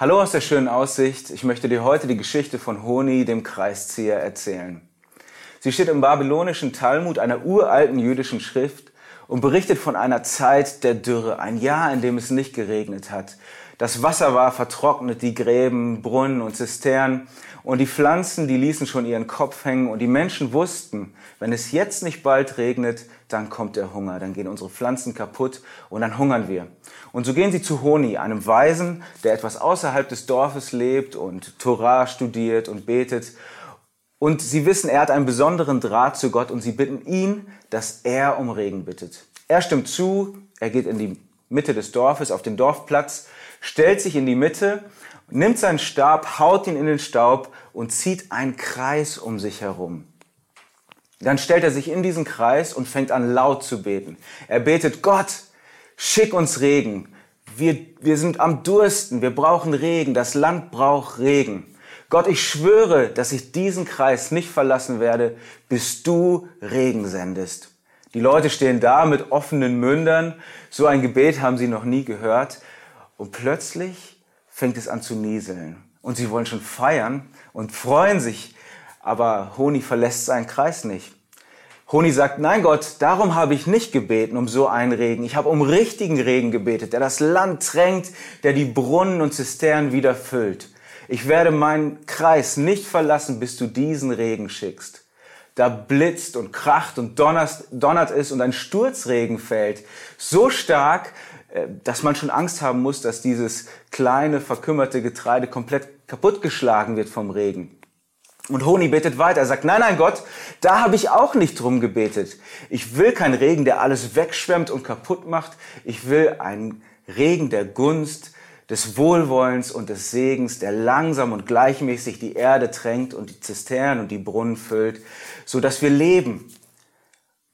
Hallo aus der schönen Aussicht. Ich möchte dir heute die Geschichte von Honi, dem Kreiszieher, erzählen. Sie steht im babylonischen Talmud, einer uralten jüdischen Schrift, und berichtet von einer Zeit der Dürre, ein Jahr, in dem es nicht geregnet hat. Das Wasser war vertrocknet, die Gräben, Brunnen und Zisternen und die Pflanzen, die ließen schon ihren Kopf hängen und die Menschen wussten, wenn es jetzt nicht bald regnet, dann kommt der Hunger, dann gehen unsere Pflanzen kaputt und dann hungern wir. Und so gehen sie zu Honi, einem Weisen, der etwas außerhalb des Dorfes lebt und Torah studiert und betet. Und sie wissen, er hat einen besonderen Draht zu Gott und sie bitten ihn, dass er um Regen bittet. Er stimmt zu, er geht in die Mitte des Dorfes, auf den Dorfplatz, stellt sich in die Mitte, nimmt seinen Stab, haut ihn in den Staub und zieht einen Kreis um sich herum. Dann stellt er sich in diesen Kreis und fängt an laut zu beten. Er betet, Gott, schick uns Regen. Wir, wir sind am Dursten, wir brauchen Regen, das Land braucht Regen. Gott, ich schwöre, dass ich diesen Kreis nicht verlassen werde, bis du Regen sendest. Die Leute stehen da mit offenen Mündern. So ein Gebet haben sie noch nie gehört. Und plötzlich fängt es an zu nieseln. Und sie wollen schon feiern und freuen sich. Aber Honi verlässt seinen Kreis nicht. Honi sagt, nein Gott, darum habe ich nicht gebeten um so einen Regen. Ich habe um richtigen Regen gebetet, der das Land tränkt, der die Brunnen und Zisternen wieder füllt. Ich werde meinen Kreis nicht verlassen, bis du diesen Regen schickst. Da blitzt und kracht und donnert es und ein Sturzregen fällt. So stark, äh, dass man schon Angst haben muss, dass dieses kleine, verkümmerte Getreide komplett kaputtgeschlagen wird vom Regen. Und Honi betet weiter. Er sagt, nein, nein, Gott, da habe ich auch nicht drum gebetet. Ich will keinen Regen, der alles wegschwemmt und kaputt macht. Ich will einen Regen der Gunst, des Wohlwollens und des Segens, der langsam und gleichmäßig die Erde tränkt und die Zisternen und die Brunnen füllt, so dass wir leben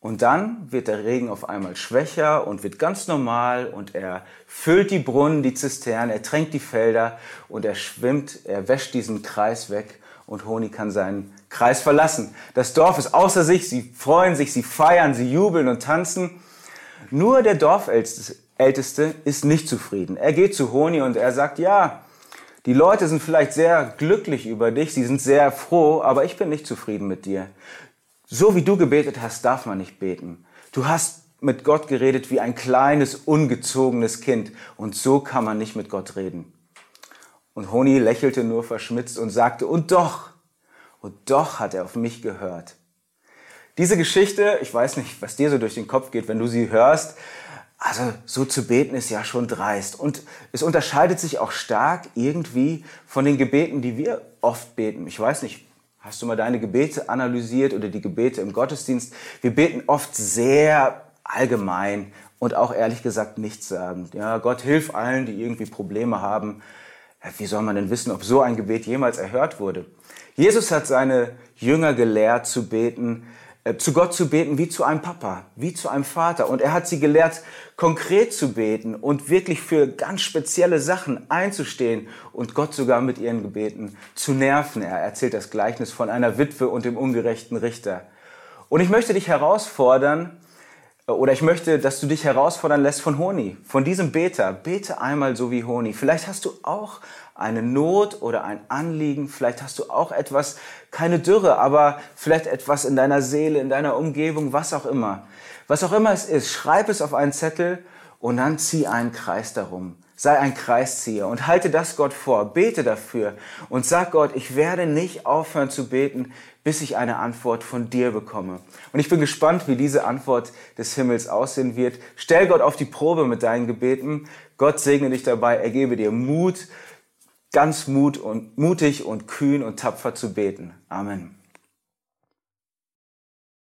und dann wird der Regen auf einmal schwächer und wird ganz normal und er füllt die Brunnen, die Zisternen, er tränkt die Felder und er schwimmt, er wäscht diesen Kreis weg und Honi kann seinen Kreis verlassen. Das Dorf ist außer sich, sie freuen sich, sie feiern, sie jubeln und tanzen. Nur der Dorfälteste ist nicht zufrieden. Er geht zu Honi und er sagt, ja, die Leute sind vielleicht sehr glücklich über dich, sie sind sehr froh, aber ich bin nicht zufrieden mit dir. So wie du gebetet hast, darf man nicht beten. Du hast mit Gott geredet wie ein kleines, ungezogenes Kind. Und so kann man nicht mit Gott reden. Und Honi lächelte nur verschmitzt und sagte, und doch, und doch hat er auf mich gehört. Diese Geschichte, ich weiß nicht, was dir so durch den Kopf geht, wenn du sie hörst, also so zu beten ist ja schon dreist. Und es unterscheidet sich auch stark irgendwie von den Gebeten, die wir oft beten. Ich weiß nicht, Hast du mal deine Gebete analysiert oder die Gebete im Gottesdienst? Wir beten oft sehr allgemein und auch ehrlich gesagt nichtssagend. Ja, Gott hilf allen, die irgendwie Probleme haben. Wie soll man denn wissen, ob so ein Gebet jemals erhört wurde? Jesus hat seine Jünger gelehrt zu beten, zu Gott zu beten wie zu einem Papa, wie zu einem Vater. Und er hat sie gelehrt, konkret zu beten und wirklich für ganz spezielle Sachen einzustehen und Gott sogar mit ihren Gebeten zu nerven. Er erzählt das Gleichnis von einer Witwe und dem ungerechten Richter. Und ich möchte dich herausfordern, äh, oder ich möchte, dass du dich herausfordern lässt von Honi, von diesem Beter. Bete einmal so wie Honi. Vielleicht hast du auch eine Not oder ein Anliegen, vielleicht hast du auch etwas, keine Dürre, aber vielleicht etwas in deiner Seele, in deiner Umgebung, was auch immer. Was auch immer es ist, schreib es auf einen Zettel und dann zieh einen Kreis darum. Sei ein Kreiszieher und halte das Gott vor. Bete dafür und sag Gott, ich werde nicht aufhören zu beten, bis ich eine Antwort von dir bekomme. Und ich bin gespannt, wie diese Antwort des Himmels aussehen wird. Stell Gott auf die Probe mit deinen Gebeten. Gott segne dich dabei. Er gebe dir Mut, ganz Mut und, mutig und kühn und tapfer zu beten. Amen.